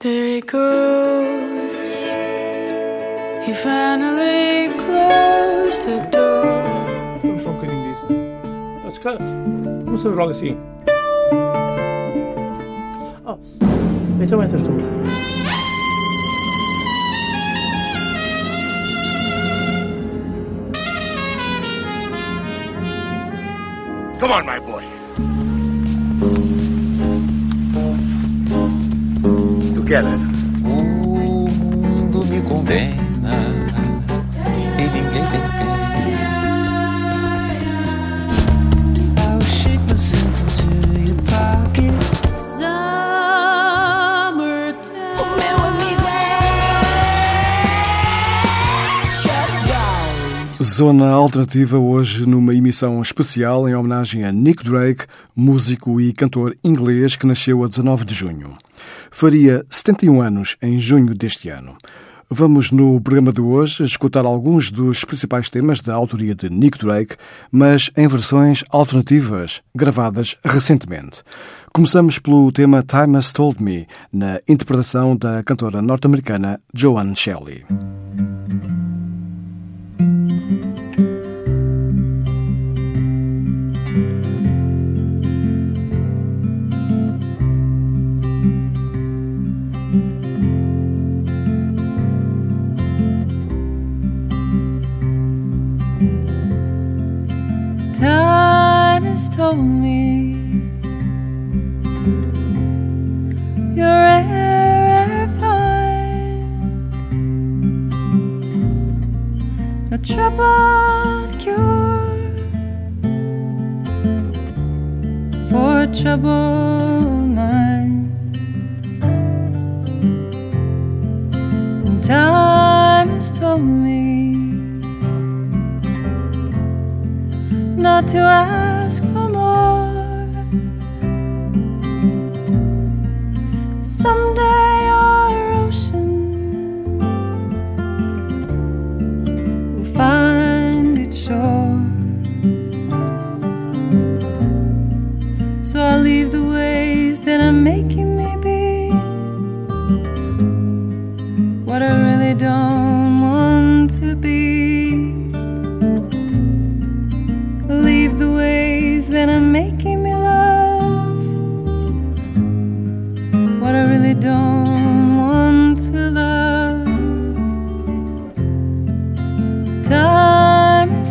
There he goes. He finally closed the door. Vamos só um bocadinho disso. Ah, se calhar, Vamos fazer logo assim. Oh, então entras tu. Come on, my boy. Together. O mundo me condena e ninguém tem pena. Pocket. Zona Alternativa hoje numa emissão especial em homenagem a Nick Drake, músico e cantor inglês que nasceu a 19 de junho. Faria 71 anos em junho deste ano. Vamos no programa de hoje escutar alguns dos principais temas da autoria de Nick Drake, mas em versões alternativas, gravadas recentemente. Começamos pelo tema Time Has Told Me, na interpretação da cantora norte-americana Joanne Shelley. Me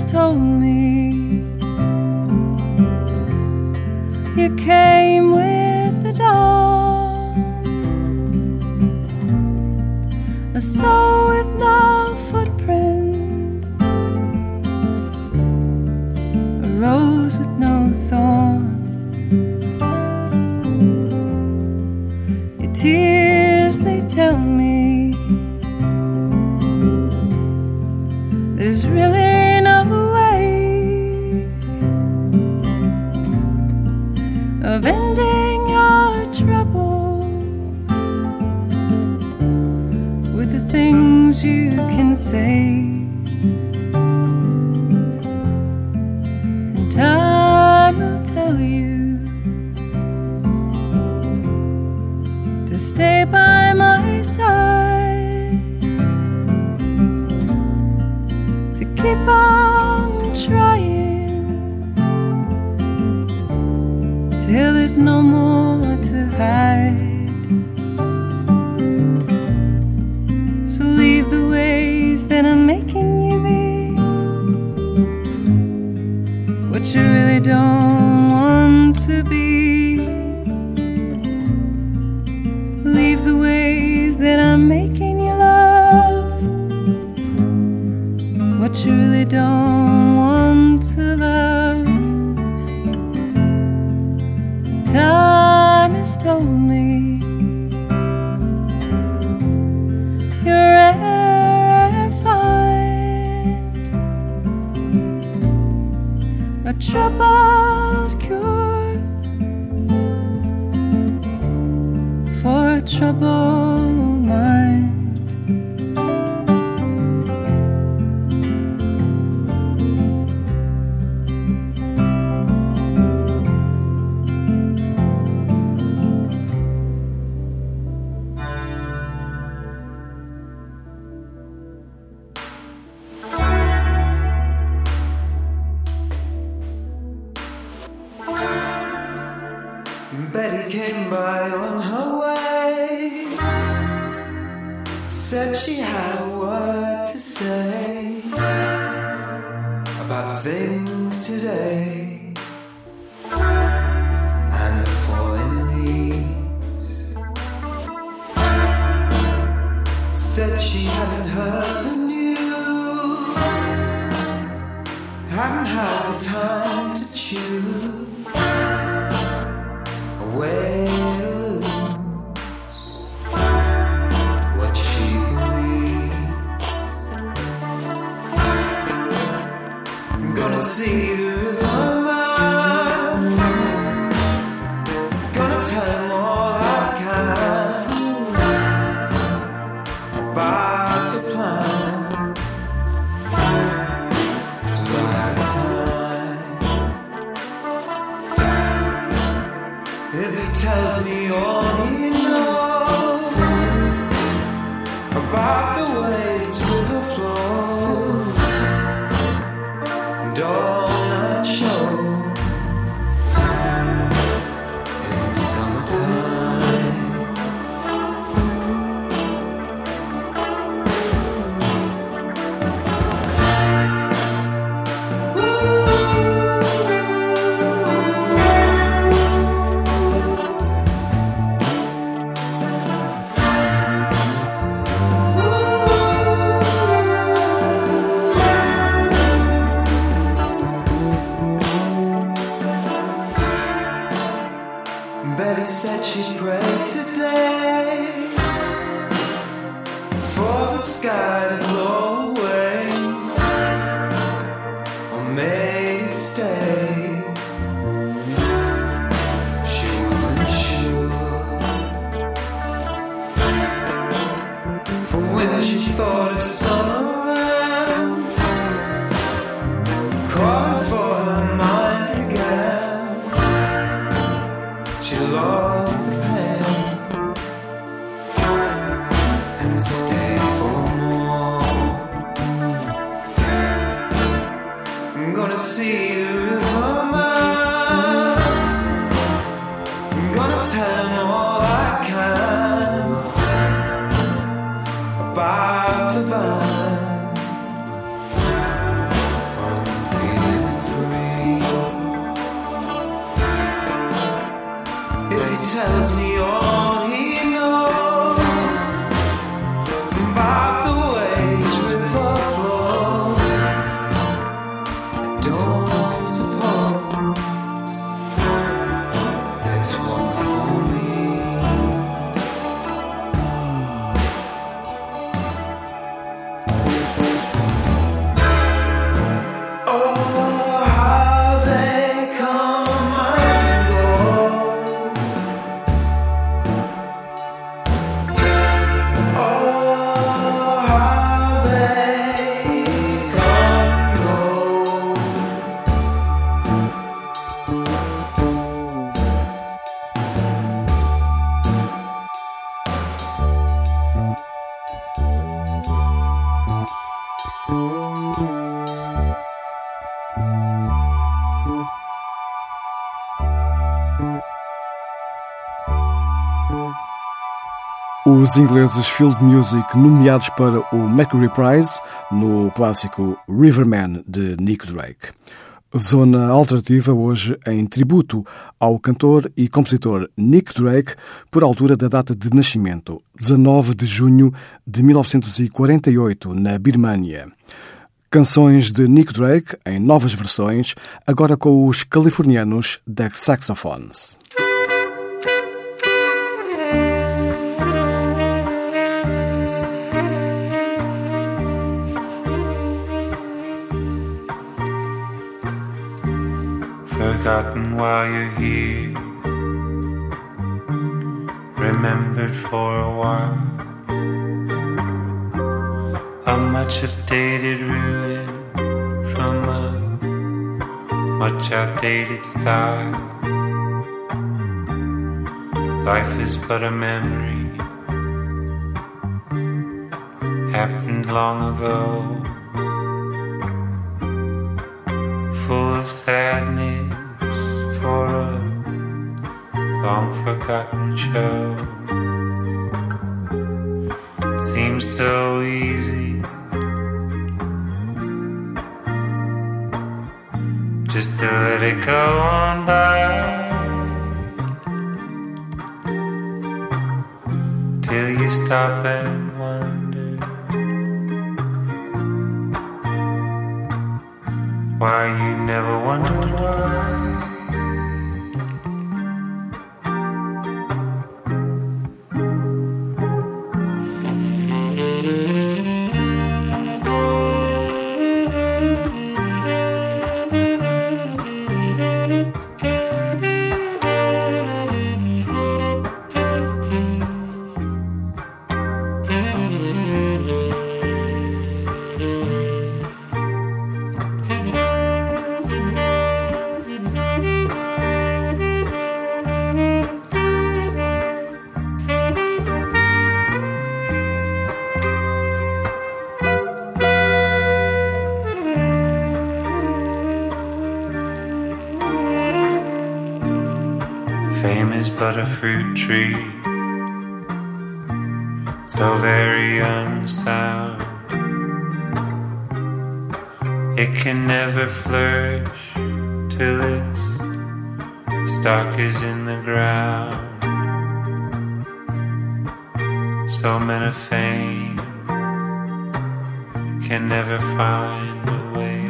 told me you came with the dawn, a soul with that are making you love. What you really don't want to love. Time has told me you're rare find a troubled cure for a Os ingleses Field Music nomeados para o Mercury Prize no clássico Riverman de Nick Drake. Zona Alternativa hoje em tributo ao cantor e compositor Nick Drake por altura da data de nascimento, 19 de junho de 1948, na Birmânia. Canções de Nick Drake em novas versões, agora com os californianos The Saxophones. Forgotten while you're here. Remembered for a while. A much updated ruin from a much outdated style. Life is but a memory. Happened long ago. full of sadness for a long forgotten show. Seems so easy. Just to let it go on by. Till you stop and wonder why you never wondered why. Is but a fruit tree, so very unsound. It can never flourish till its stock is in the ground. So men of fame can never find a way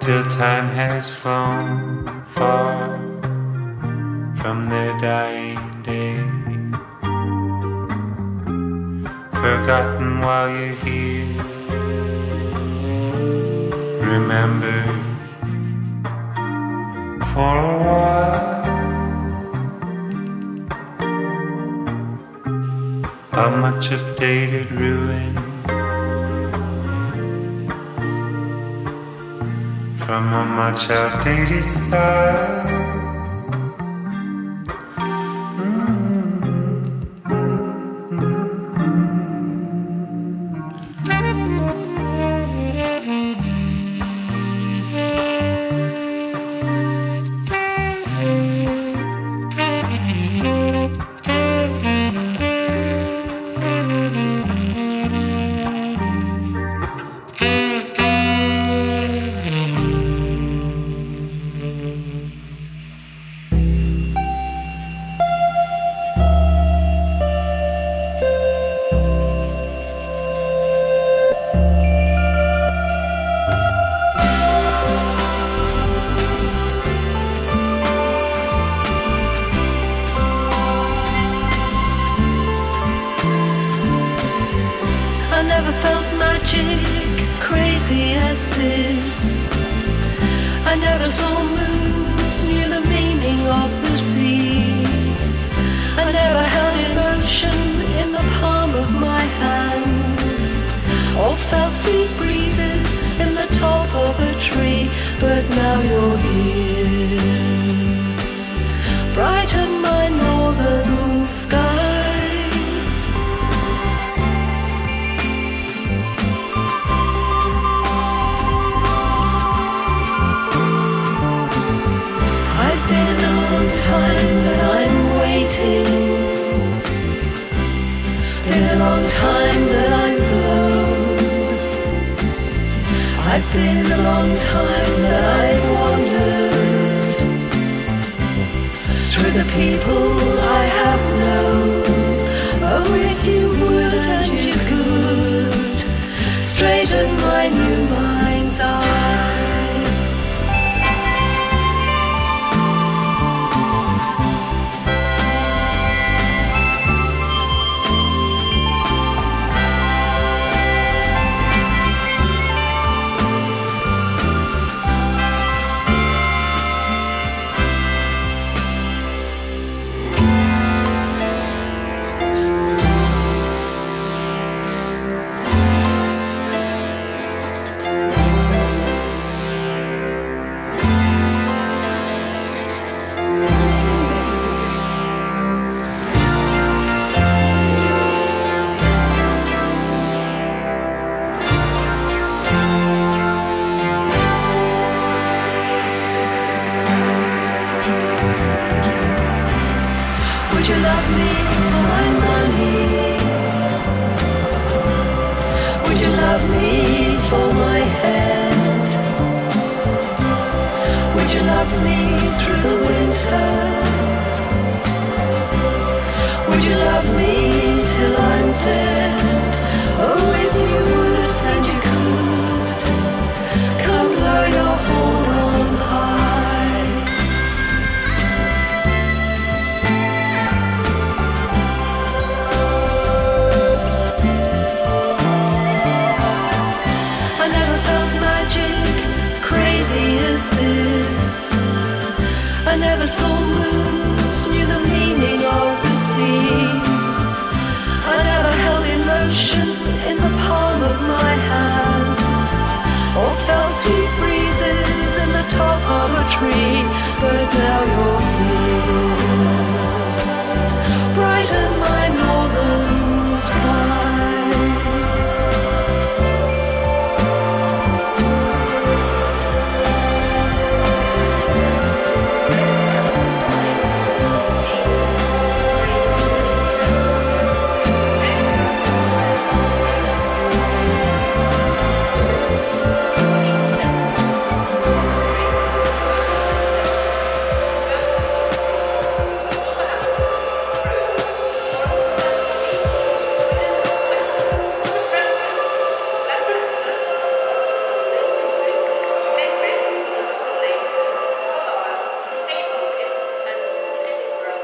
till time has flown far from their dying day. Forgotten while you're here, remember for a while. A much updated ruin from a much outdated style. I've been a long time that I've wandered through the people I have known. Oh, if you would and you could straighten my new mind's eye. Winter?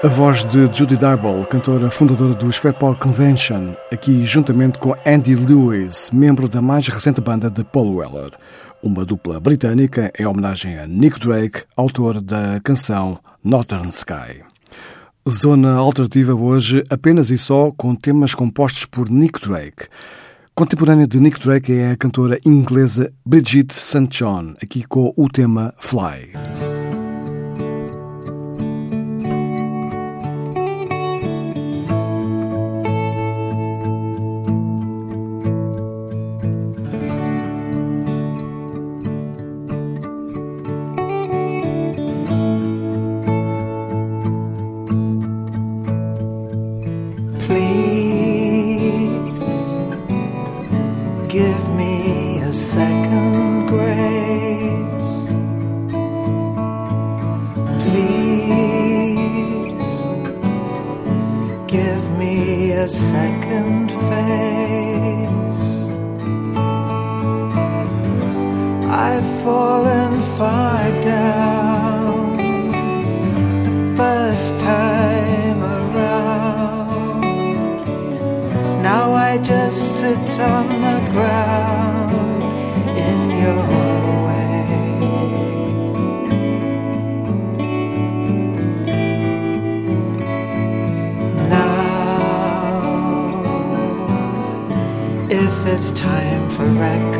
A voz de Judy Darble, cantora fundadora do Fairport Convention, aqui juntamente com Andy Lewis, membro da mais recente banda de Paul Weller. Uma dupla britânica em homenagem a Nick Drake, autor da canção Northern Sky. Zona alternativa hoje apenas e só com temas compostos por Nick Drake. Contemporânea de Nick Drake é a cantora inglesa Brigitte St. John, aqui com o tema Fly. It's time for recompense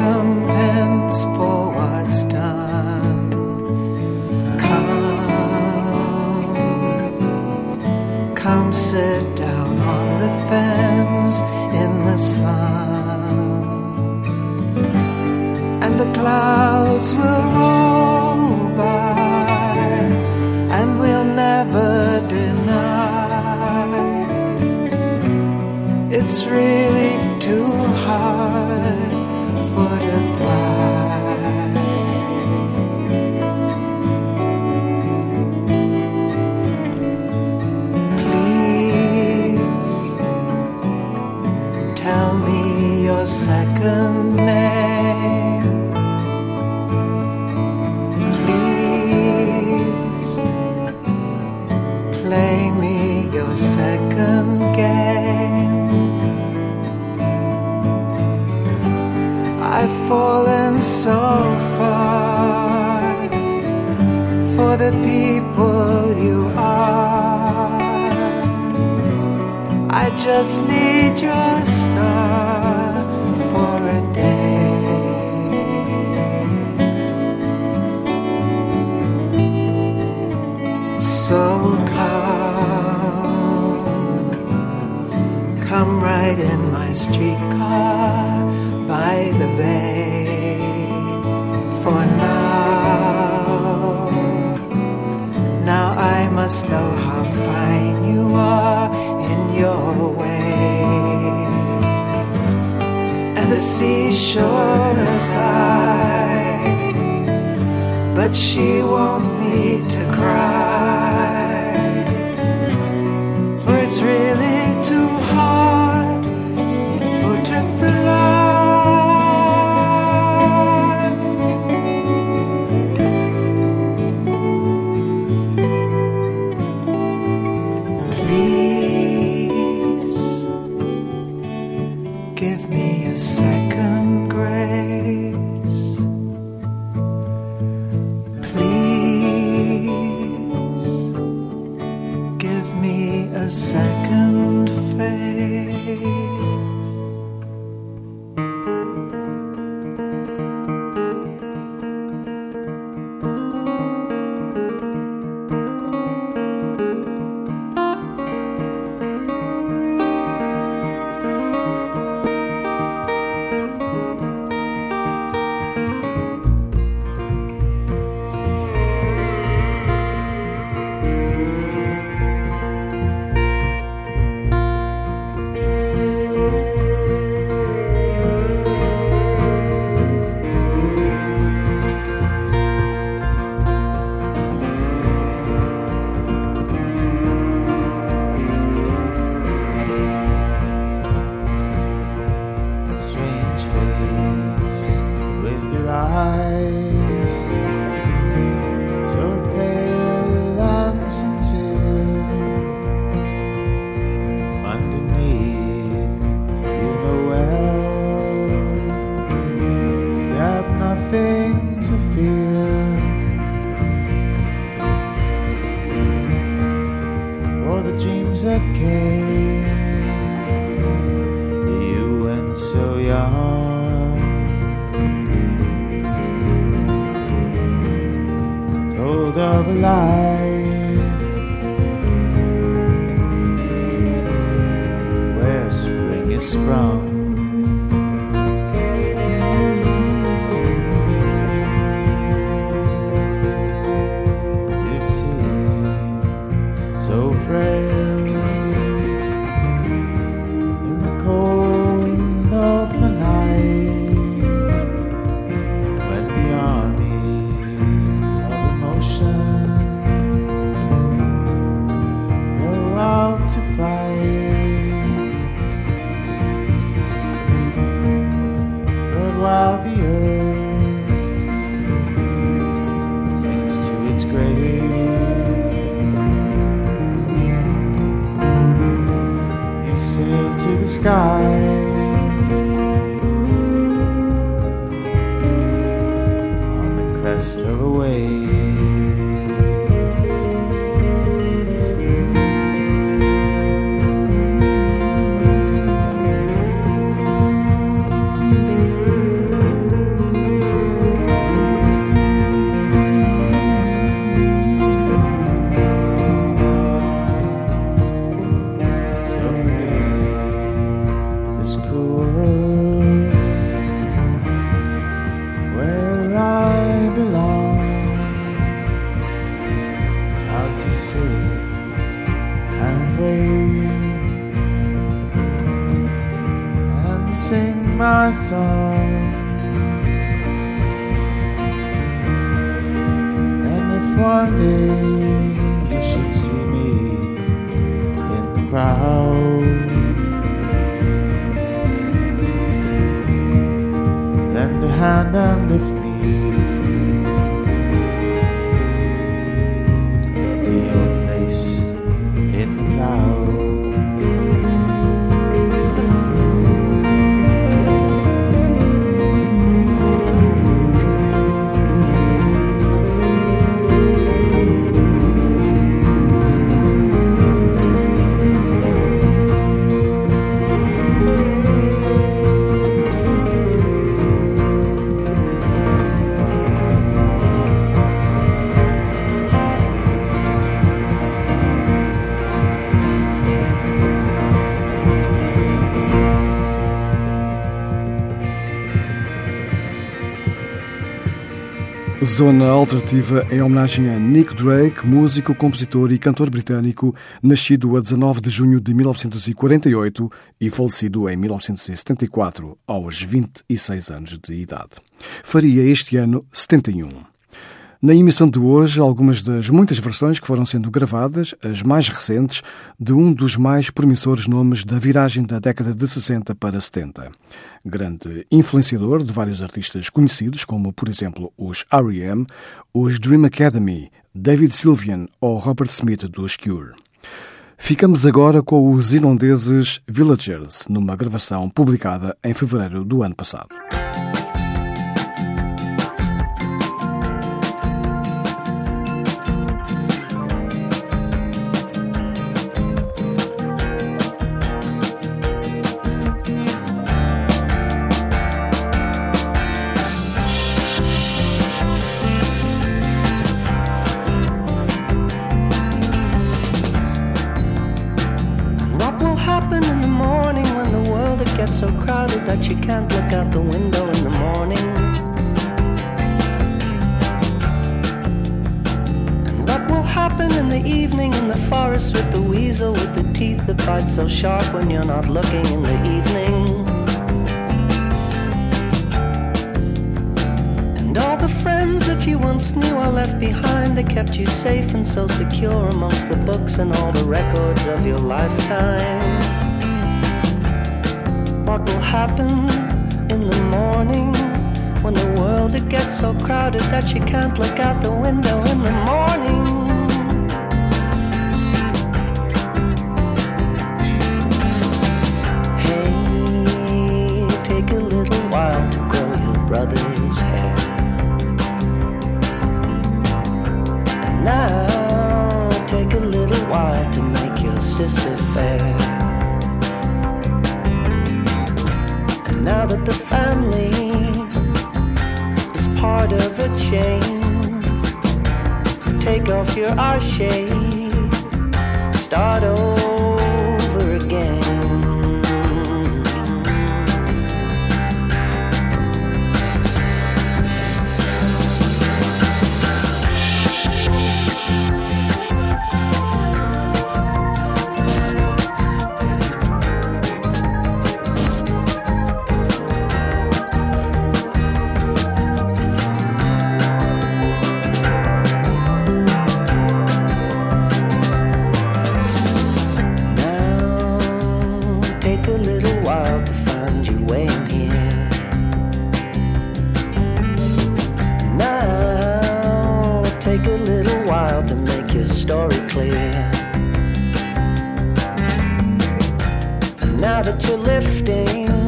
just need your star for a day. So come, come right in my streetcar by the bay. For now, now I must know how fine you are your way. And the seashore side, but she won't need to cry, for it's really too hard. And if one day you should see me in the crowd, lend a hand and lift me to your place in the cloud. Zona Alternativa em homenagem a Nick Drake, músico, compositor e cantor britânico, nascido a 19 de junho de 1948 e falecido em 1974, aos 26 anos de idade. Faria este ano 71. Na emissão de hoje, algumas das muitas versões que foram sendo gravadas, as mais recentes, de um dos mais promissores nomes da viragem da década de 60 para 70. Grande influenciador de vários artistas conhecidos, como, por exemplo, os R.E.M., os Dream Academy, David Sylvian ou Robert Smith dos Cure. Ficamos agora com os irlandeses Villagers, numa gravação publicada em fevereiro do ano passado. so crowded that you can't look out the window in the morning. Hey, take a little while to grow your brother's hair. And now, take a little while to make your sister fair. And now that the family part of a chain. Take off your arcade, start over. Flies.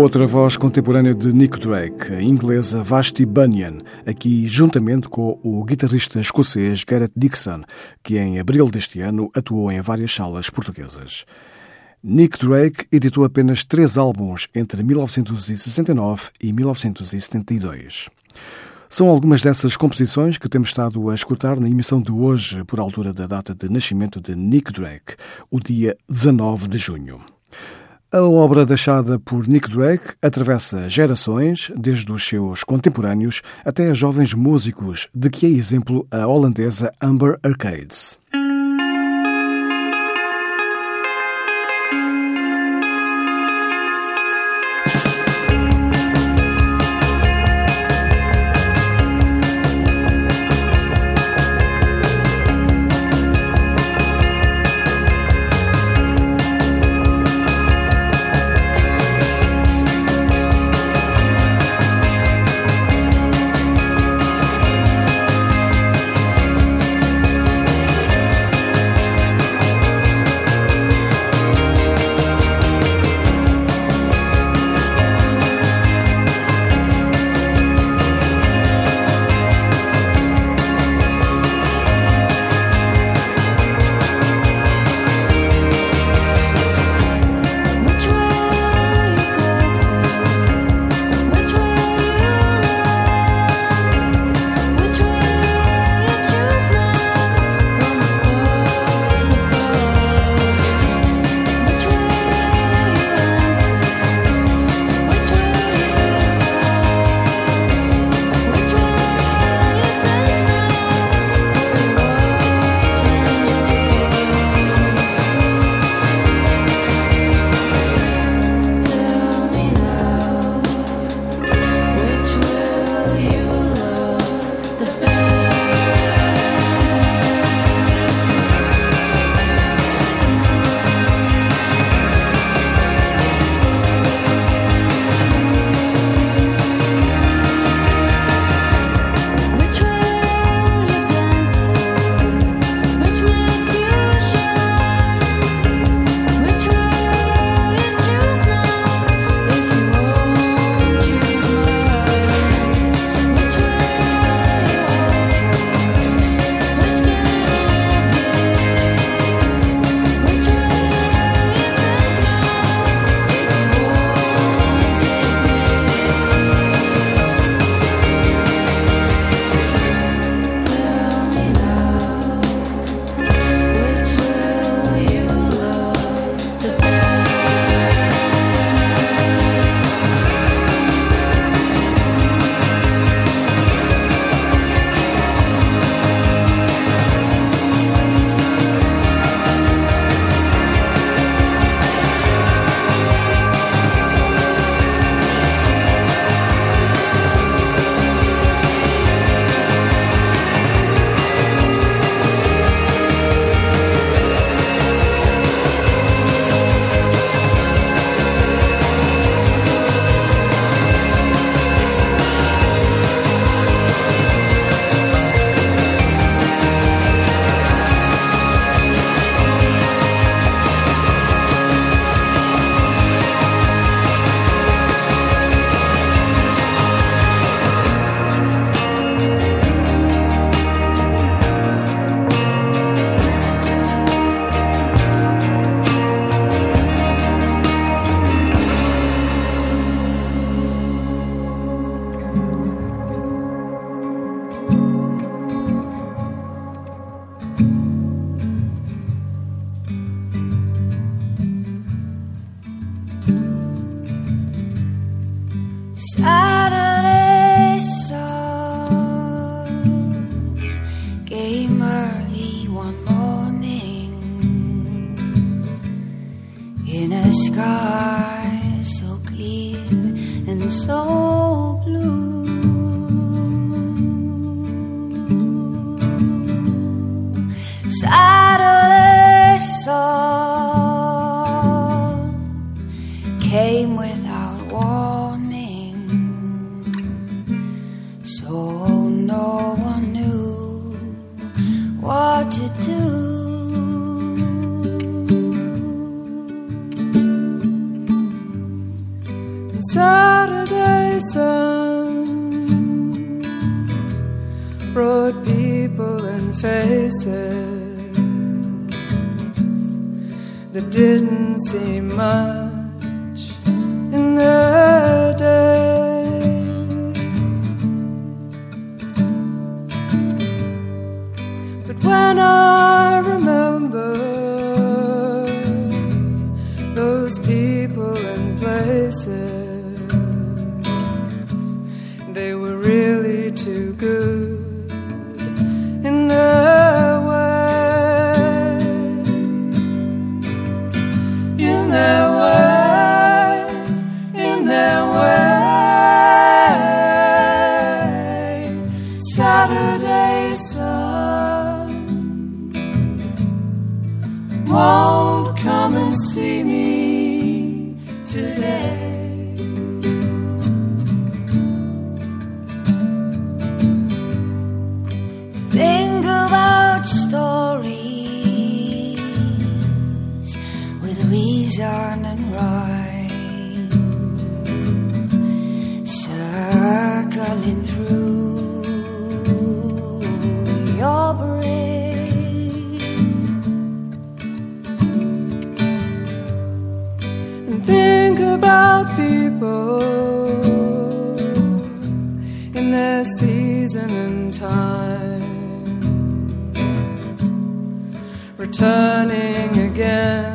Outra voz contemporânea de Nick Drake, a inglesa Vashti Bunyan, aqui juntamente com o guitarrista escocês Gareth Dixon, que em abril deste ano atuou em várias salas portuguesas. Nick Drake editou apenas três álbuns entre 1969 e 1972. São algumas dessas composições que temos estado a escutar na emissão de hoje, por altura da data de nascimento de Nick Drake, o dia 19 de junho. A obra deixada por Nick Drake atravessa gerações, desde os seus contemporâneos até jovens músicos, de que é exemplo a holandesa Amber Arcades. in a sky so clear and so Saturday sun won't come and see me today. Think about stories with reason and rhyme, about people in their season and time. Returning again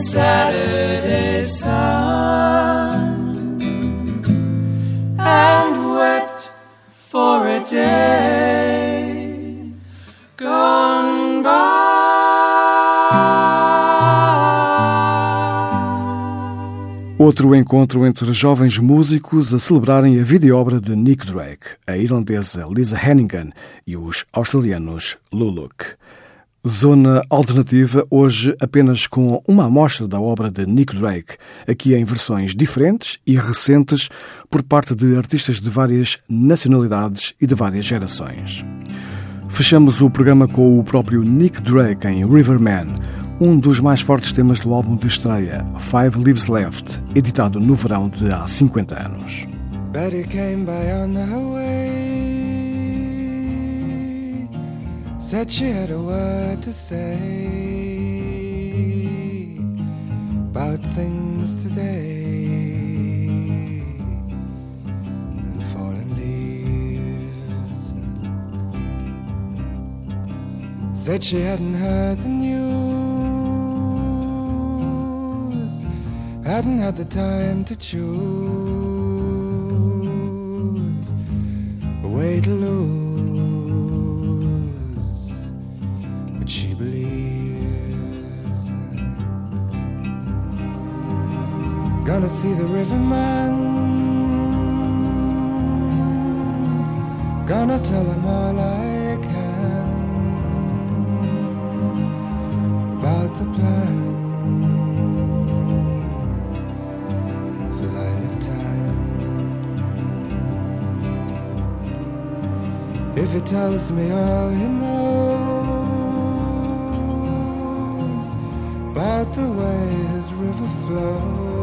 Saturday sun and wept for a day gone by. Outro encontro entre jovens músicos a celebrarem a vida e obra de Nick Drake, a irlandesa Lisa Hannigan e os australianos Luluk. Zona alternativa, hoje apenas com uma amostra da obra de Nick Drake, aqui em versões diferentes e recentes por parte de artistas de várias nacionalidades e de várias gerações. Fechamos o programa com o próprio Nick Drake em Riverman, um dos mais fortes temas do álbum de estreia, Five Lives Left, editado no verão de há 50 anos. Said she had a word to say about things today fallen leaves. Said she hadn't heard the news, hadn't had the time to choose a way to lose. See the riverman. Gonna tell him all I can about the plan. If he tells me all he knows about the way his river flows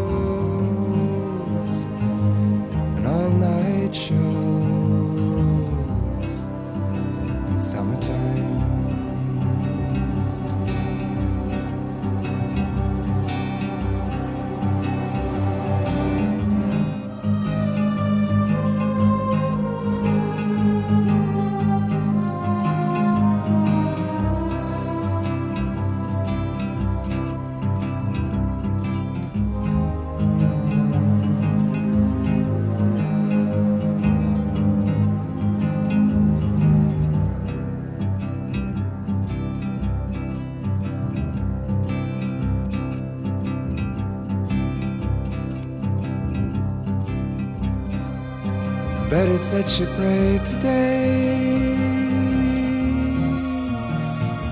Betty said she prayed today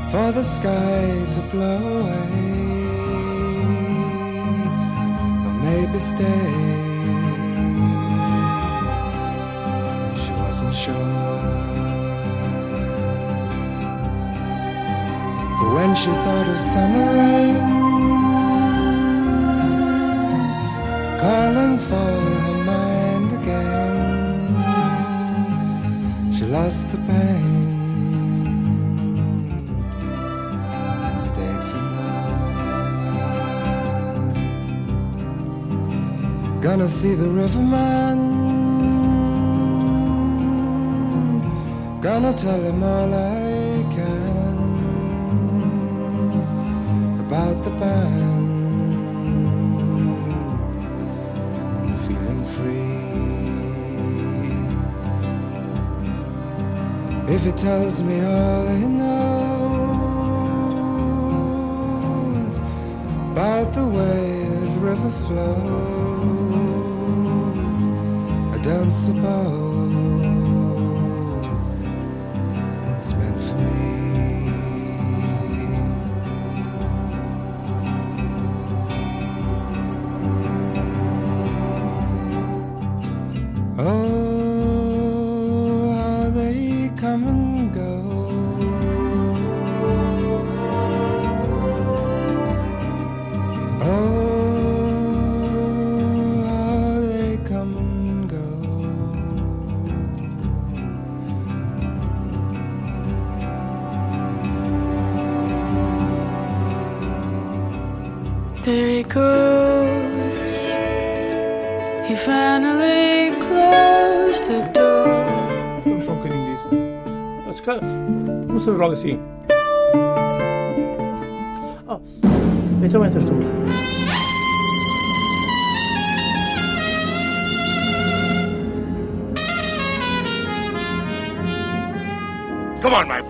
for the sky to blow away, or maybe stay. She wasn't sure. For when she thought of summer rain calling for her mind lost the pain and stayed for more. Gonna see the riverman. Gonna tell him all I can about the band. If he tells me all he knows about the way his river flows, I don't suppose começamos logo assim. Oh, então entras tu. Come on, my